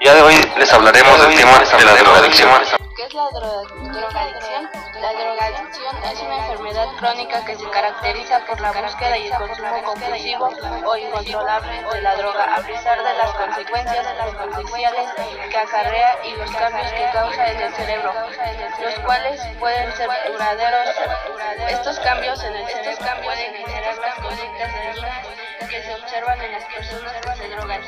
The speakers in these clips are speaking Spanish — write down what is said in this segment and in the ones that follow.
les hablaremos del tema de la drogadicción. ¿Qué es la drogadicción? La drogadicción es una enfermedad crónica que se caracteriza por la búsqueda y el consumo compulsivo o incontrolable de la droga, a pesar de las consecuencias perjudiciales que acarrea y los cambios que causa en el cerebro, los cuales pueden ser duraderos. Estos cambios en el cerebro pueden generar las conductas dañinas que se observan en las personas que se drogan.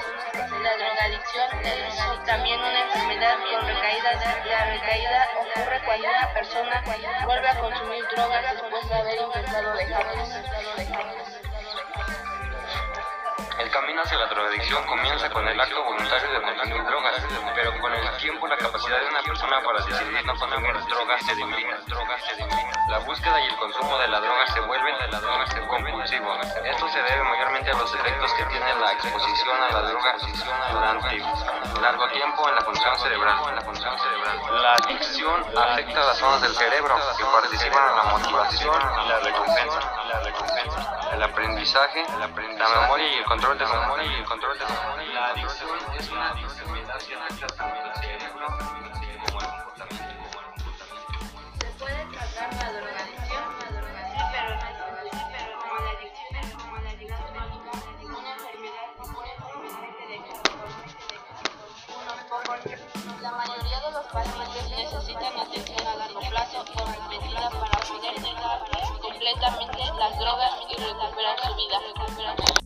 La drogadicción es también una enfermedad con recaídas. La recaída ocurre cuando una persona vuelve a consumir drogas después de haber intentado dejarlas. El camino hacia la drogadicción comienza con el acto voluntario de consumir drogas, pero con el tiempo la capacidad de una persona para decidir no consumir drogas se debilita. La búsqueda y el consumo de la droga se vuelven de la droga compulsivo. Esto se debe mayormente a los efectos que tiene la exposición a la droga durante largo tiempo en la función cerebral. La adicción afecta las zonas del cerebro que participan en la motivación y la recompensa. El aprendizaje, la memoria y el control de la memoria y el control de la memoria. Adicción es una enfermedad que afecta también cerebro. ¿Se puede tratar la drogadicción? Pero como la adicción como la una enfermedad pacientes necesitan atención a largo plazo o repetida para poder dejar completamente las drogas y recuperar su vida.